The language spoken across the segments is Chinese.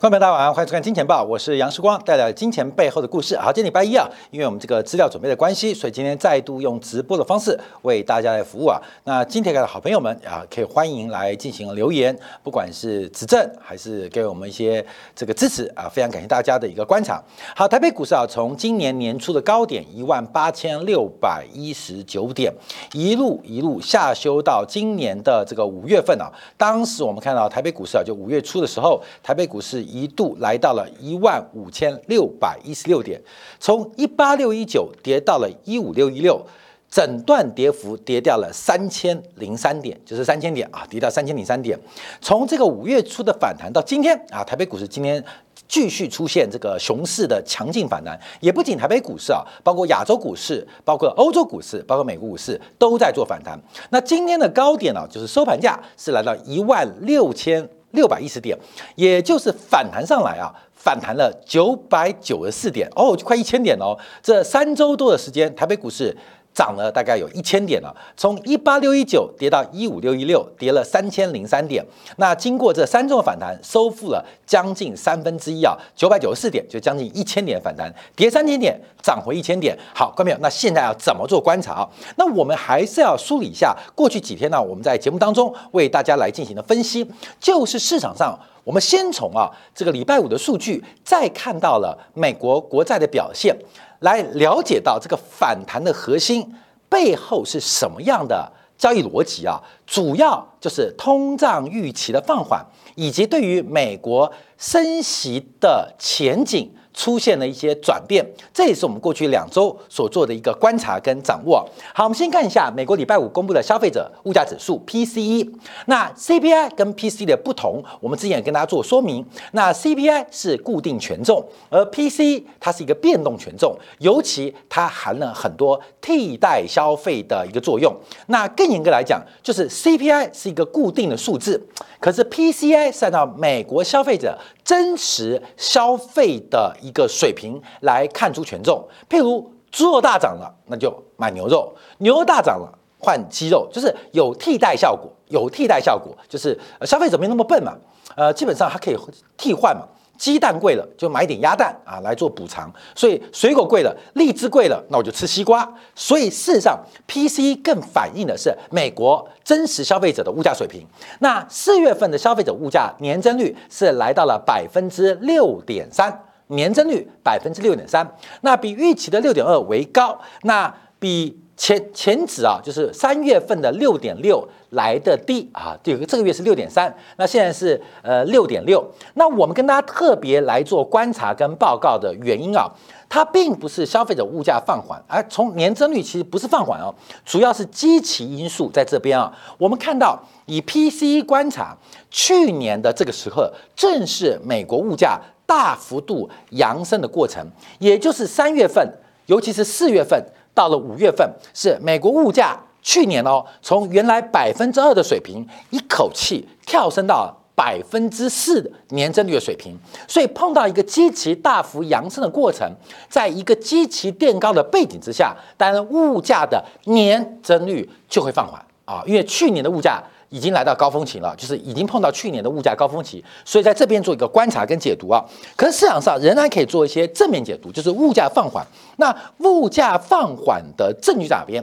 观众朋友大家晚上好，欢迎收看《金钱报》，我是杨世光，带来金钱背后的故事。好，今天礼拜一啊，因为我们这个资料准备的关系，所以今天再度用直播的方式为大家来服务啊。那今天的好朋友们啊，可以欢迎来进行留言，不管是指正还是给我们一些这个支持啊，非常感谢大家的一个观察。好，台北股市啊，从今年年初的高点一万八千六百一十九点，一路一路下修到今年的这个五月份啊，当时我们看到台北股市啊，就五月初的时候，台北股市。一度来到了一万五千六百一十六点，从一八六一九跌到了一五六一六，整段跌幅跌掉了三千零三点，就是三千点啊，跌到三千零三点。从这个五月初的反弹到今天啊，台北股市今天继续出现这个熊市的强劲反弹，也不仅台北股市啊，包括亚洲股市、包括欧洲股市、包括美国股市都在做反弹。那今天的高点呢，就是收盘价是来到一万六千。六百一十点，也就是反弹上来啊，反弹了九百九十四点哦，就快一千点哦。这三周多的时间，台北股市。涨了大概有一千点了，从一八六一九跌到一五六一六，跌了三千零三点。那经过这三周的反弹，收复了将近三分之一啊，九百九十四点，就将近一千点反弹，跌三千点，涨回一千点。好，观众朋友，那现在要怎么做观察啊？那我们还是要梳理一下过去几天呢，我们在节目当中为大家来进行的分析，就是市场上，我们先从啊这个礼拜五的数据，再看到了美国国债的表现。来了解到这个反弹的核心背后是什么样的交易逻辑啊？主要就是通胀预期的放缓，以及对于美国升息的前景。出现了一些转变，这也是我们过去两周所做的一个观察跟掌握。好，我们先看一下美国礼拜五公布的消费者物价指数 PCE。那 CPI 跟 PCE 的不同，我们之前也跟大家做说明。那 CPI 是固定权重，而 PCE 它是一个变动权重，尤其它含了很多替代消费的一个作用。那更严格来讲，就是 CPI 是一个固定的数字，可是 PCI 是按照美国消费者真实消费的。一一个水平来看出权重，譬如猪肉大涨了，那就买牛肉；牛肉大涨了，换鸡肉，就是有替代效果，有替代效果，就是消费者没那么笨嘛，呃，基本上它可以替换嘛。鸡蛋贵了，就买点鸭蛋啊来做补偿。所以水果贵了，荔枝贵了，那我就吃西瓜。所以事实上，PC 更反映的是美国真实消费者的物价水平。那四月份的消费者物价年增率是来到了百分之六点三。年增率百分之六点三，那比预期的六点二为高，那比前前值啊，就是三月份的六点六来的低啊。这个这个月是六点三，那现在是呃六点六。那我们跟大家特别来做观察跟报告的原因啊，它并不是消费者物价放缓，而从年增率其实不是放缓哦，主要是基期因素在这边啊。我们看到以 PCE 观察，去年的这个时候正是美国物价。大幅度扬升的过程，也就是三月份，尤其是四月份到了五月份，是美国物价去年哦，从原来百分之二的水平，一口气跳升到百分之四的年增率的水平。所以碰到一个极其大幅扬升的过程，在一个极其垫高的背景之下，当然物价的年增率就会放缓啊，因为去年的物价。已经来到高峰期了，就是已经碰到去年的物价高峰期，所以在这边做一个观察跟解读啊。可是市场上仍然可以做一些正面解读，就是物价放缓。那物价放缓的证据在哪边？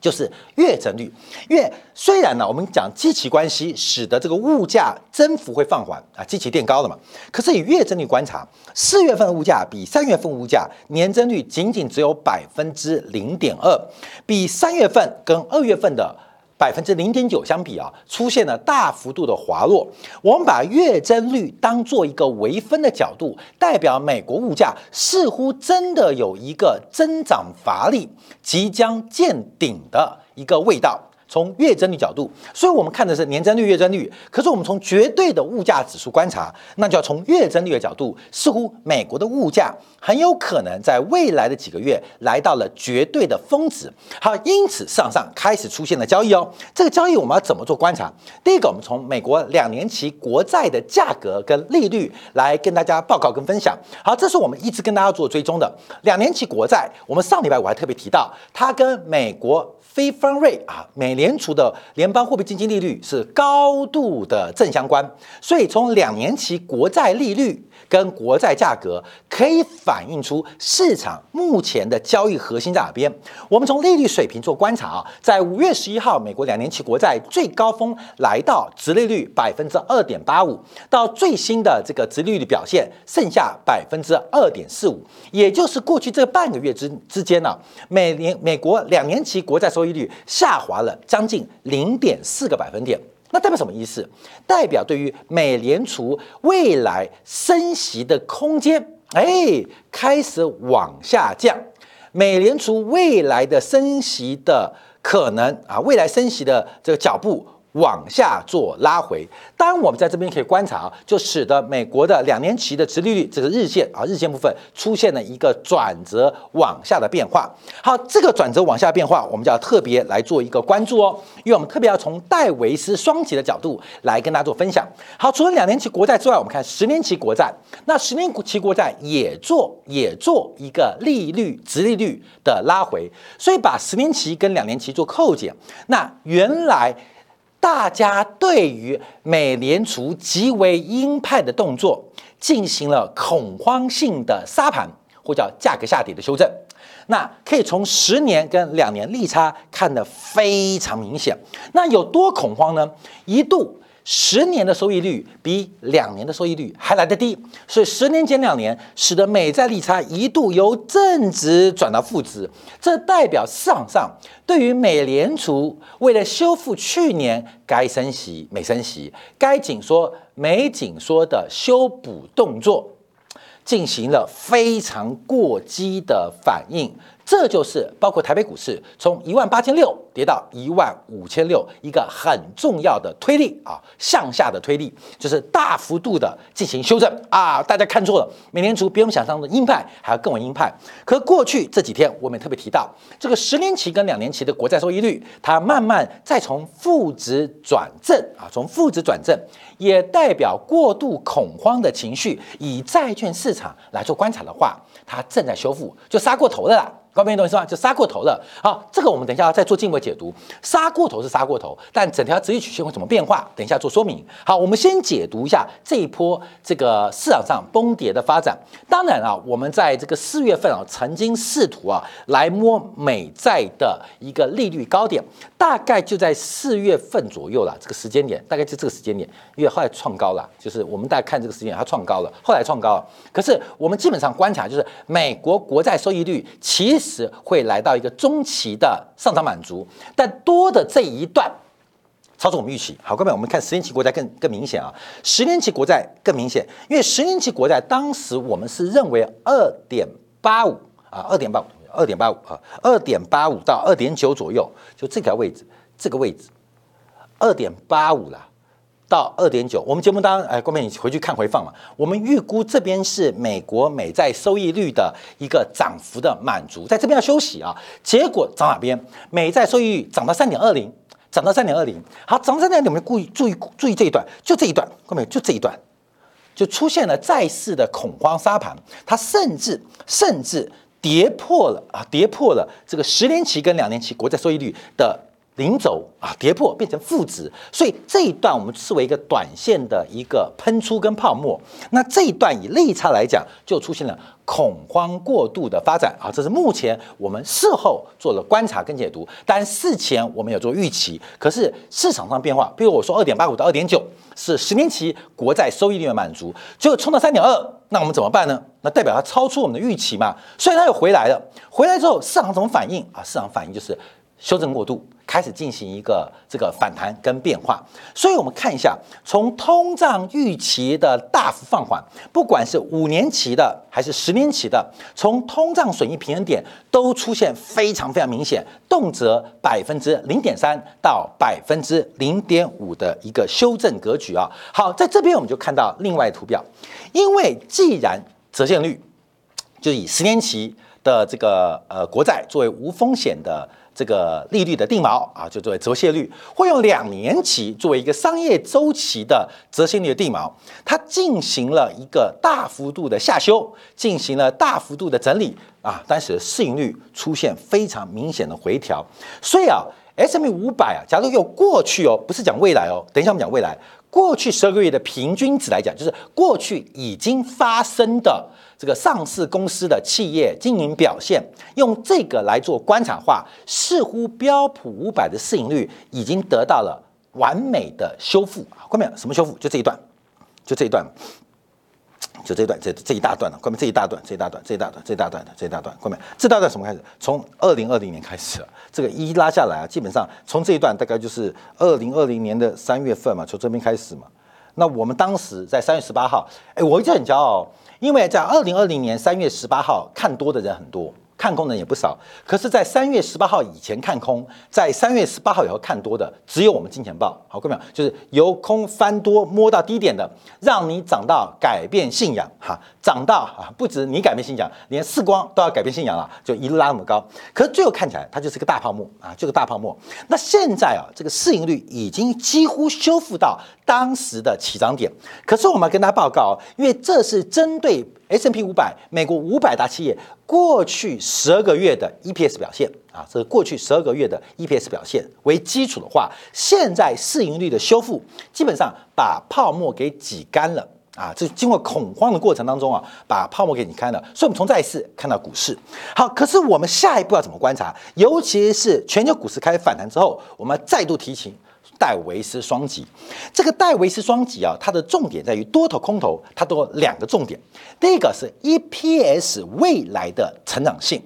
就是月增率。因为虽然呢，我们讲基期关系使得这个物价增幅会放缓啊，基期垫高了嘛。可是以月增率观察，四月份的物价比三月份物价年增率仅仅只有百分之零点二，比三月份跟二月份的。百分之零点九相比啊，出现了大幅度的滑落。我们把月增率当做一个微分的角度，代表美国物价似乎真的有一个增长乏力、即将见顶的一个味道。从月增率角度，所以我们看的是年增率、月增率。可是我们从绝对的物价指数观察，那就要从月增率的角度，似乎美国的物价很有可能在未来的几个月来到了绝对的峰值。好，因此市场上开始出现了交易哦。这个交易我们要怎么做观察？第一个，我们从美国两年期国债的价格跟利率来跟大家报告跟分享。好，这是我们一直跟大家做追踪的两年期国债。我们上礼拜我还特别提到，它跟美国非方瑞啊美。联储的联邦货币基金利率是高度的正相关，所以从两年期国债利率。跟国债价格可以反映出市场目前的交易核心在哪边。我们从利率水平做观察啊，在五月十一号，美国两年期国债最高峰来到直利率百分之二点八五，到最新的这个直利率表现剩下百分之二点四五，也就是过去这半个月之之间呢，美年美国两年期国债收益率下滑了将近零点四个百分点。那代表什么意思？代表对于美联储未来升息的空间，哎，开始往下降。美联储未来的升息的可能啊，未来升息的这个脚步。往下做拉回，当然我们在这边可以观察啊，就使得美国的两年期的殖利率这个日线啊日线部分出现了一个转折往下的变化。好，这个转折往下变化，我们就要特别来做一个关注哦，因为我们特别要从戴维斯双极的角度来跟大家做分享。好，除了两年期国债之外，我们看十年期国债，那十年期国债也做也做一个利率殖利率的拉回，所以把十年期跟两年期做扣减，那原来。大家对于美联储极为鹰派的动作进行了恐慌性的沙盘，或叫价格下跌的修正。那可以从十年跟两年利差看得非常明显。那有多恐慌呢？一度。十年的收益率比两年的收益率还来得低，所以十年减两年，使得美债利差一度由正值转到负值。这代表市场上对于美联储为了修复去年该升息、美升息、该紧缩、美紧缩的修补动作，进行了非常过激的反应。这就是包括台北股市从一万八千六跌到一万五千六一个很重要的推力啊，向下的推力，就是大幅度的进行修正啊。大家看错了，美联储比我们想象的鹰派还要更为鹰派。可过去这几天我们也特别提到，这个十年期跟两年期的国债收益率，它慢慢再从负值转正啊，从负值转正，也代表过度恐慌的情绪。以债券市场来做观察的话，它正在修复，就杀过头了啦。高明懂意思吧？就杀过头了。好，这个我们等一下再做进一步解读。杀过头是杀过头，但整条直率曲线会怎么变化？等一下做说明。好，我们先解读一下这一波这个市场上崩跌的发展。当然啊，我们在这个四月份啊，曾经试图啊来摸美债的一个利率高点，大概就在四月份左右了。这个时间点大概就这个时间点，因为后来创高了，就是我们大家看这个时间点，它创高了，后来创高了。可是我们基本上观察，就是美国国债收益率其实会来到一个中期的上涨满足，但多的这一段超出我们预期。好，各位，我们看十年期国债更更明显啊，十年期国债更明显，因为十年期国债当时我们是认为二点八五啊，二点八五，二点八五啊，二点八五到二点九左右，就这条位置，这个位置，二点八五了。到二点九，我们节目当中，哎，郭明，你回去看回放嘛。我们预估这边是美国美债收益率的一个涨幅的满足，在这边要休息啊。结果涨哪边？美债收益率涨到三点二零，涨到三点二零。好，涨到三点二零，我们故意注意注意这一段，就这一段，郭明，就这一段，就出现了债市的恐慌沙盘，它甚至甚至跌破了啊，跌破了这个十年期跟两年期国债收益率的。零轴啊，跌破变成负值，所以这一段我们视为一个短线的一个喷出跟泡沫。那这一段以利差来讲，就出现了恐慌过度的发展啊，这是目前我们事后做了观察跟解读。但事前我们有做预期，可是市场上变化，比如我说二点八五到二点九是十年期国债收益率的满足，结果冲到三点二，那我们怎么办呢？那代表它超出我们的预期嘛？所以它又回来了，回来之后市场怎么反应啊？市场反应就是修正过度。开始进行一个这个反弹跟变化，所以我们看一下，从通胀预期的大幅放缓，不管是五年期的还是十年期的，从通胀损益平衡点都出现非常非常明显，动辄百分之零点三到百分之零点五的一个修正格局啊。好，在这边我们就看到另外图表，因为既然折现率就以十年期的这个呃国债作为无风险的。这个利率的定锚啊，就作为折现率，会用两年期作为一个商业周期的折现率的定锚，它进行了一个大幅度的下修，进行了大幅度的整理啊，但是市盈率出现非常明显的回调，所以啊。S M 五百啊，假如有过去哦，不是讲未来哦，等一下我们讲未来，过去十二个月的平均值来讲，就是过去已经发生的这个上市公司的企业经营表现，用这个来做观察化，似乎标普五百的市盈率已经得到了完美的修复啊，看到没有？什么修复？就这一段，就这一段。就这一段，这这一大段了，关门这一大段，这一大段，这一大段，这一大段的这一大段，关门这大段什么开始？从二零二零年开始，这个一拉下来啊，基本上从这一段大概就是二零二零年的三月份嘛，从这边开始嘛。那我们当时在三月十八号，哎，我一直很骄傲，因为在二零二零年三月十八号看多的人很多。看空的人也不少，可是，在三月十八号以前看空，在三月十八号以后看多的，只有我们金钱豹。好，各位朋友，就是由空翻多摸到低点的，让你涨到改变信仰，哈，涨到啊，不止你改变信仰，连四光都要改变信仰了，就一路拉那么高。可是最后看起来，它就是个大泡沫啊，就是大泡沫。那现在啊，这个市盈率已经几乎修复到当时的起涨点。可是我们要跟大家报告，因为这是针对。S N P 五百，美国五百大企业过去十二个月的 E P S 表现啊，这是过去十二个月的 E P S 表现为基础的话，现在市盈率的修复基本上把泡沫给挤干了啊，这经过恐慌的过程当中啊，把泡沫给挤干了。所以，我们从再次看到股市好，可是我们下一步要怎么观察？尤其是全球股市开始反弹之后，我们再度提醒。戴维斯双极，这个戴维斯双极啊，它的重点在于多头空头，它都有两个重点。第一个是 EPS 未来的成长性，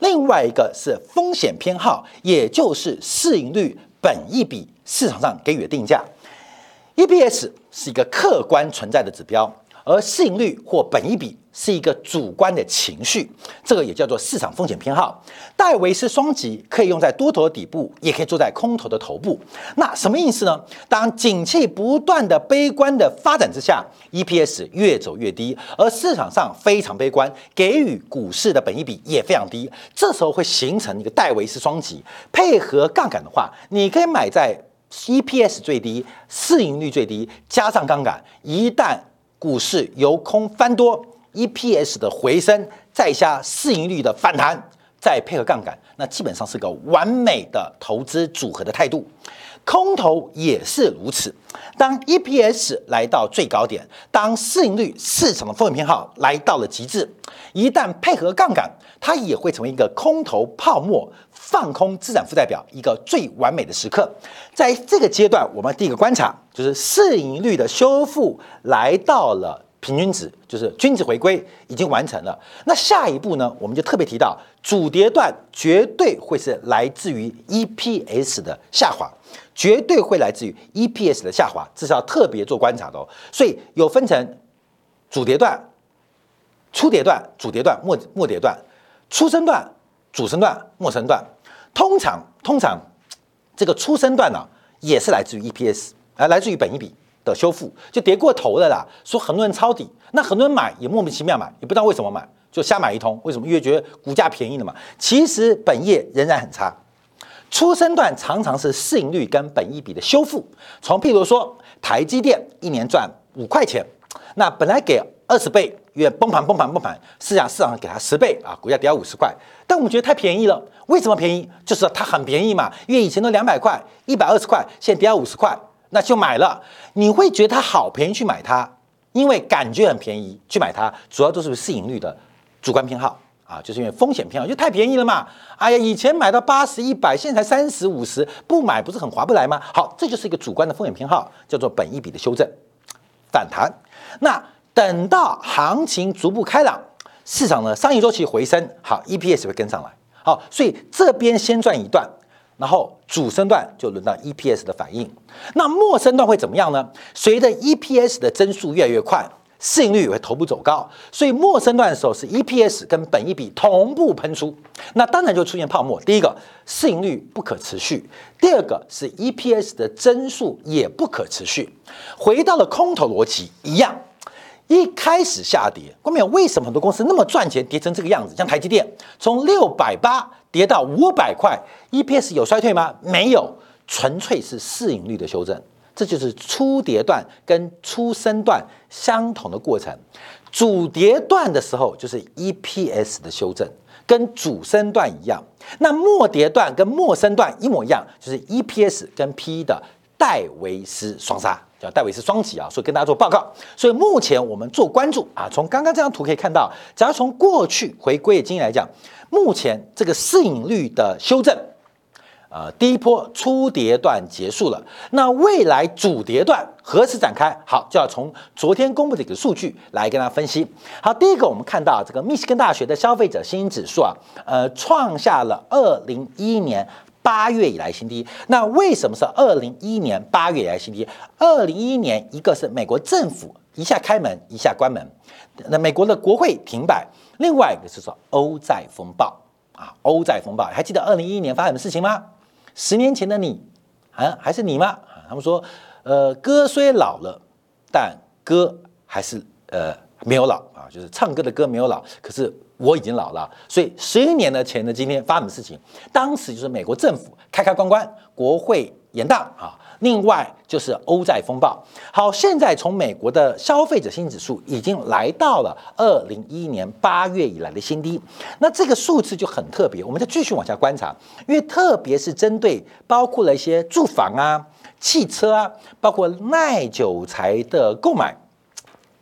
另外一个是风险偏好，也就是市盈率、本一比市场上给予的定价。EPS 是一个客观存在的指标。而市盈率或本一比是一个主观的情绪，这个也叫做市场风险偏好。戴维斯双极可以用在多头的底部，也可以做在空头的头部。那什么意思呢？当景气不断的悲观的发展之下，EPS 越走越低，而市场上非常悲观，给予股市的本益比也非常低。这时候会形成一个戴维斯双极，配合杠杆的话，你可以买在 EPS 最低、市盈率最低，加上杠杆，一旦股市由空翻多，EPS 的回升，再加市盈率的反弹，再配合杠杆，那基本上是个完美的投资组合的态度。空头也是如此。当 EPS 来到最高点，当市盈率市场的风险偏好来到了极致，一旦配合杠杆，它也会成为一个空头泡沫放空资产负债表一个最完美的时刻。在这个阶段，我们第一个观察就是市盈率的修复来到了平均值，就是均值回归已经完成了。那下一步呢，我们就特别提到主跌段绝对会是来自于 EPS 的下滑。绝对会来自于 EPS 的下滑，这是要特别做观察的哦。所以有分成主跌段、初跌段、主跌段、末末跌段、初升段、主升段、末升段。通常通常这个初升段呢，也是来自于 EPS，啊，来自于本一比的修复，就跌过头了啦。说很多人抄底，那很多人买也莫名其妙买，也不知道为什么买，就瞎买一通。为什么？因为觉得股价便宜了嘛。其实本业仍然很差。初升段常常是市盈率跟本益比的修复。从譬如说，台积电一年赚五块钱，那本来给二十倍，因为崩盘崩盘崩盘，市场市场给它十倍啊，股价跌到五十块。但我们觉得太便宜了，为什么便宜？就是它很便宜嘛，因为以前都两百块、一百二十块，现在跌到五十块，那就买了。你会觉得它好便宜去买它，因为感觉很便宜去买它，主要都是市盈率的主观偏好。啊，就是因为风险偏好，就太便宜了嘛。哎呀，以前买到八十一百，现在才三十五十，不买不是很划不来吗？好，这就是一个主观的风险偏好，叫做本一笔的修正反弹。那等到行情逐步开朗，市场的商业周期回升，好，EPS 会跟上来。好，所以这边先赚一段，然后主升段就轮到 EPS 的反应。那末升段会怎么样呢？随着 EPS 的增速越来越快。市盈率也会头部走高，所以末升段的时候是 EPS 跟本益比同步喷出，那当然就出现泡沫。第一个，市盈率不可持续；第二个是 EPS 的增速也不可持续。回到了空头逻辑一样，一开始下跌，关键为什么很多公司那么赚钱，跌成这个样子？像台积电从六百八跌到五百块，EPS 有衰退吗？没有，纯粹是市盈率的修正。这就是初跌段跟初升段相同的过程，主跌段的时候就是 EPS 的修正，跟主升段一样，那末跌段跟末升段一模一样，就是 EPS 跟 PE 的戴维斯双杀，叫戴维斯双击啊。所以跟大家做报告。所以目前我们做关注啊，从刚刚这张图可以看到，只要从过去回归的经验来讲，目前这个市盈率的修正。呃，第一波初跌段结束了，那未来主跌段何时展开？好，就要从昨天公布的一个数据来跟大家分析。好，第一个我们看到这个密西根大学的消费者信心指数啊，呃，创下了二零一一年八月以来新低。那为什么是二零一一年八月以来新低？二零一一年一个是美国政府一下开门一下关门，那美国的国会停摆，另外一个是说欧债风暴啊，欧债风暴，还记得二零一一年发生的事情吗？十年前的你，啊，还是你吗？他们说，呃，哥虽老了，但哥还是呃没有老啊，就是唱歌的歌没有老，可是我已经老了。所以十一年的前的今天发生的事情，当时就是美国政府开开关关，国会延宕啊。另外就是欧债风暴。好，现在从美国的消费者信心指数已经来到了二零一一年八月以来的新低。那这个数字就很特别，我们再继续往下观察，因为特别是针对包括了一些住房啊、汽车啊，包括耐久材的购买，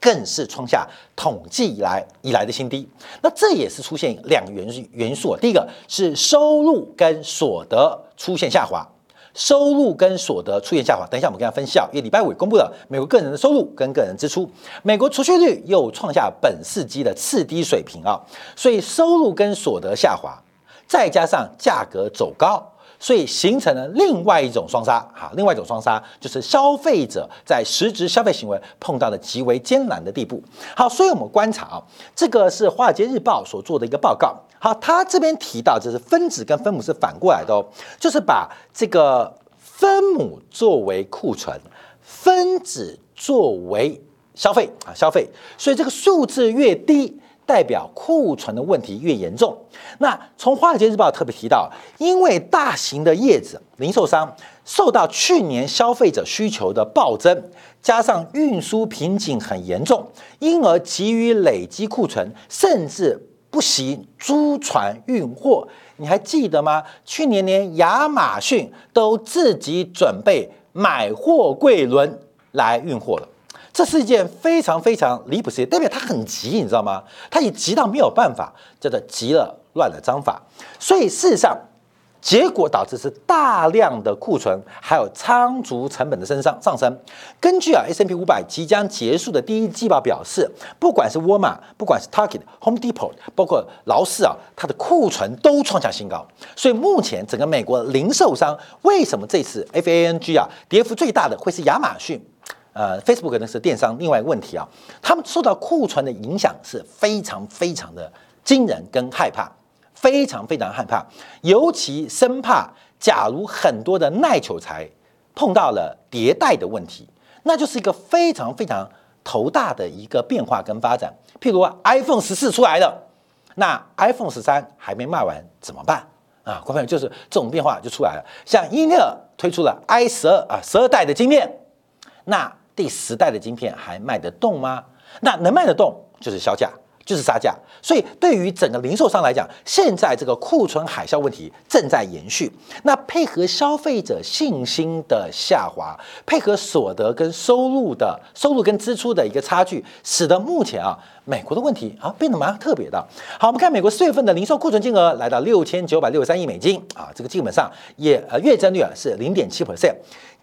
更是创下统计以来以来的新低。那这也是出现两个元素元素，第一个是收入跟所得出现下滑。收入跟所得出现下滑，等一下我们跟大家分析啊，因为礼拜五公布了美国个人的收入跟个人支出，美国储蓄率又创下本世纪的次低水平啊，所以收入跟所得下滑，再加上价格走高。所以形成了另外一种双杀，哈，另外一种双杀就是消费者在实质消费行为碰到了极为艰难的地步。好，所以我们观察啊，这个是华尔街日报所做的一个报告。好，他这边提到，就是分子跟分母是反过来的哦，就是把这个分母作为库存，分子作为消费啊，消费。所以这个数字越低。代表库存的问题越严重。那从华尔街日报特别提到，因为大型的叶子零售商受到去年消费者需求的暴增，加上运输瓶颈很严重，因而急于累积库存，甚至不惜租船运货。你还记得吗？去年连亚马逊都自己准备买货柜轮来运货了。这是一件非常非常离谱事情，代表他很急，你知道吗？他也急到没有办法，叫做急了乱了章法。所以事实上，结果导致是大量的库存，还有仓储成本的升上上升。根据啊 S M P 五百即将结束的第一季报表示，不管是沃尔玛，不管是 Target、Home Depot，包括劳斯啊，它的库存都创下新高。所以目前整个美国零售商为什么这次 F A N G 啊跌幅最大的会是亚马逊？呃，Facebook 呢是电商，另外一个问题啊，他们受到库存的影响是非常非常的惊人跟害怕，非常非常害怕，尤其生怕假如很多的耐久材碰到了迭代的问题，那就是一个非常非常头大的一个变化跟发展。譬如 iPhone 十四出来了，那 iPhone 十三还没卖完怎么办啊？朋友就是这种变化就出来了，像英特尔推出了 i 十二啊十二代的晶片，那。第十代的晶片还卖得动吗？那能卖得动就是销价，就是杀价。所以对于整个零售商来讲，现在这个库存海啸问题正在延续。那配合消费者信心的下滑，配合所得跟收入的收入跟支出的一个差距，使得目前啊，美国的问题啊变得蛮特别的。好，我们看美国四月份的零售库存金额来到六千九百六十三亿美金啊，这个基本上也呃月增率啊是零点七 percent，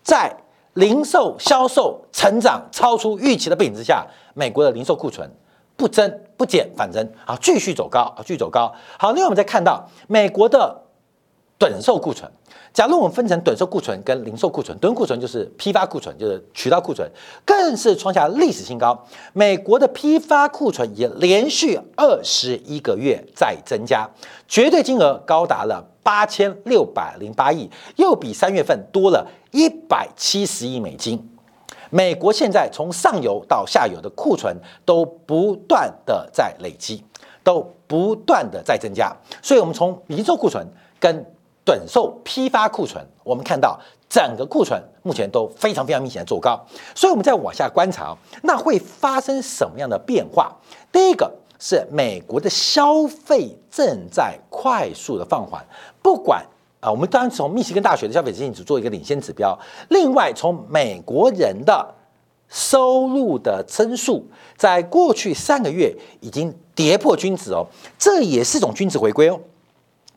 在。零售销售成长超出预期的背景之下，美国的零售库存不增不减反增啊，继续走高啊，继续走高。好，另外我们再看到美国的短售库存。假如我们分成短售库存跟零售库存，短库存就是批发库存，就是渠道库存，更是创下历史新高。美国的批发库存也连续二十一个月在增加，绝对金额高达了八千六百零八亿，又比三月份多了一百七十亿美金。美国现在从上游到下游的库存都不断的在累积，都不断的在增加，所以我们从零售库存跟短售批发库存，我们看到整个库存目前都非常非常明显的走高，所以我们再往下观察，那会发生什么样的变化？第一个是美国的消费正在快速的放缓，不管啊，我们当然从密西根大学的消费者信心指做一个领先指标，另外从美国人的收入的增速，在过去三个月已经跌破均值哦，这也是种均值回归哦，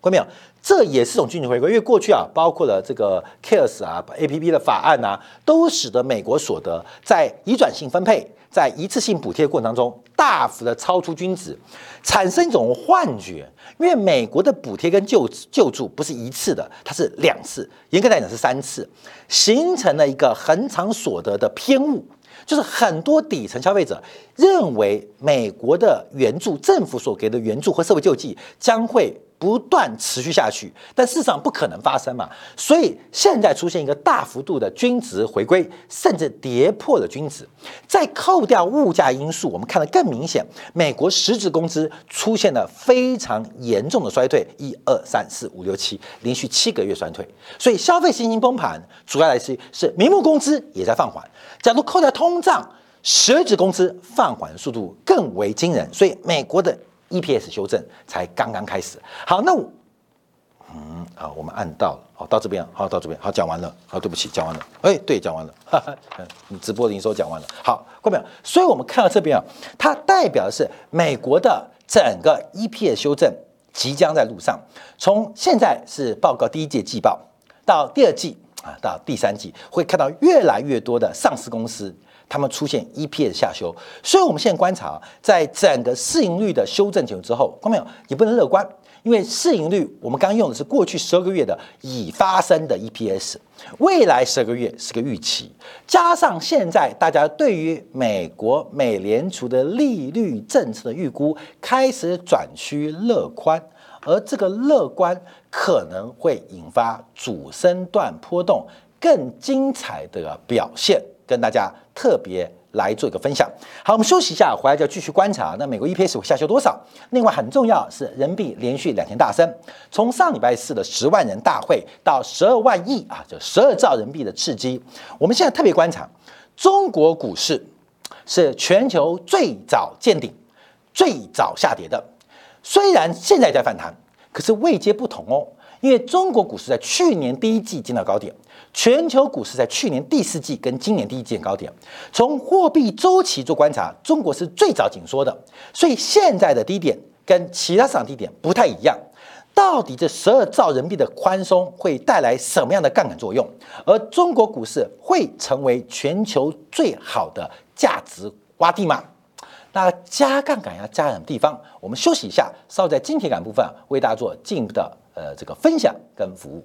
看到没有？这也是种均值回归，因为过去啊，包括了这个 CARES 啊、APP 的法案呐，都使得美国所得在移转性分配、在一次性补贴过程当中大幅的超出均值，产生一种幻觉。因为美国的补贴跟救救助不是一次的，它是两次，严格来讲是三次，形成了一个恒常所得的偏误。就是很多底层消费者认为，美国的援助、政府所给的援助和社会救济将会不断持续下去，但事实上不可能发生嘛。所以现在出现一个大幅度的均值回归，甚至跌破了均值。再扣掉物价因素，我们看得更明显，美国实质工资出现了非常严重的衰退，一二三四五六七，连续七个月衰退。所以消费信心崩盘，主要来自于是名目工资也在放缓。假如扣掉通胀，实质工资放缓速度更为惊人，所以美国的 EPS 修正才刚刚开始。好，那我，嗯好，我们按到了，好，到这边，好，到这边，好，讲完了，好，对不起，讲完了，哎，对，讲完了，哈哈，你直播的营收讲完了，好，过没有？所以我们看到这边啊，它代表的是美国的整个 EPS 修正即将在路上，从现在是报告第一届季报到第二季。啊，到第三季会看到越来越多的上市公司，他们出现 EPS 下修，所以我们现在观察，在整个市盈率的修正结束之后，看没有？也不能乐观，因为市盈率我们刚刚用的是过去十二个月的已发生的 EPS，未来十二个月是个预期，加上现在大家对于美国美联储的利率政策的预估开始转趋乐观。而这个乐观可能会引发主升段波动更精彩的表现，跟大家特别来做一个分享。好，我们休息一下，回来就继续观察。那美国 EPS 会下修多少？另外很重要是人民币连续两天大升，从上礼拜四的十万人大会到十二万亿啊，就十二兆人民币的刺激。我们现在特别观察中国股市是全球最早见顶、最早下跌的。虽然现在在反弹，可是位阶不同哦。因为中国股市在去年第一季见到高点，全球股市在去年第四季跟今年第一季见高点。从货币周期做观察，中国是最早紧缩的，所以现在的低点跟其他市场低点不太一样。到底这十二兆人民币的宽松会带来什么样的杠杆作用？而中国股市会成为全球最好的价值洼地吗？那加杠杆要加什么地方？我们休息一下，稍后在金铁杆部分为大家做进一步的呃这个分享跟服务。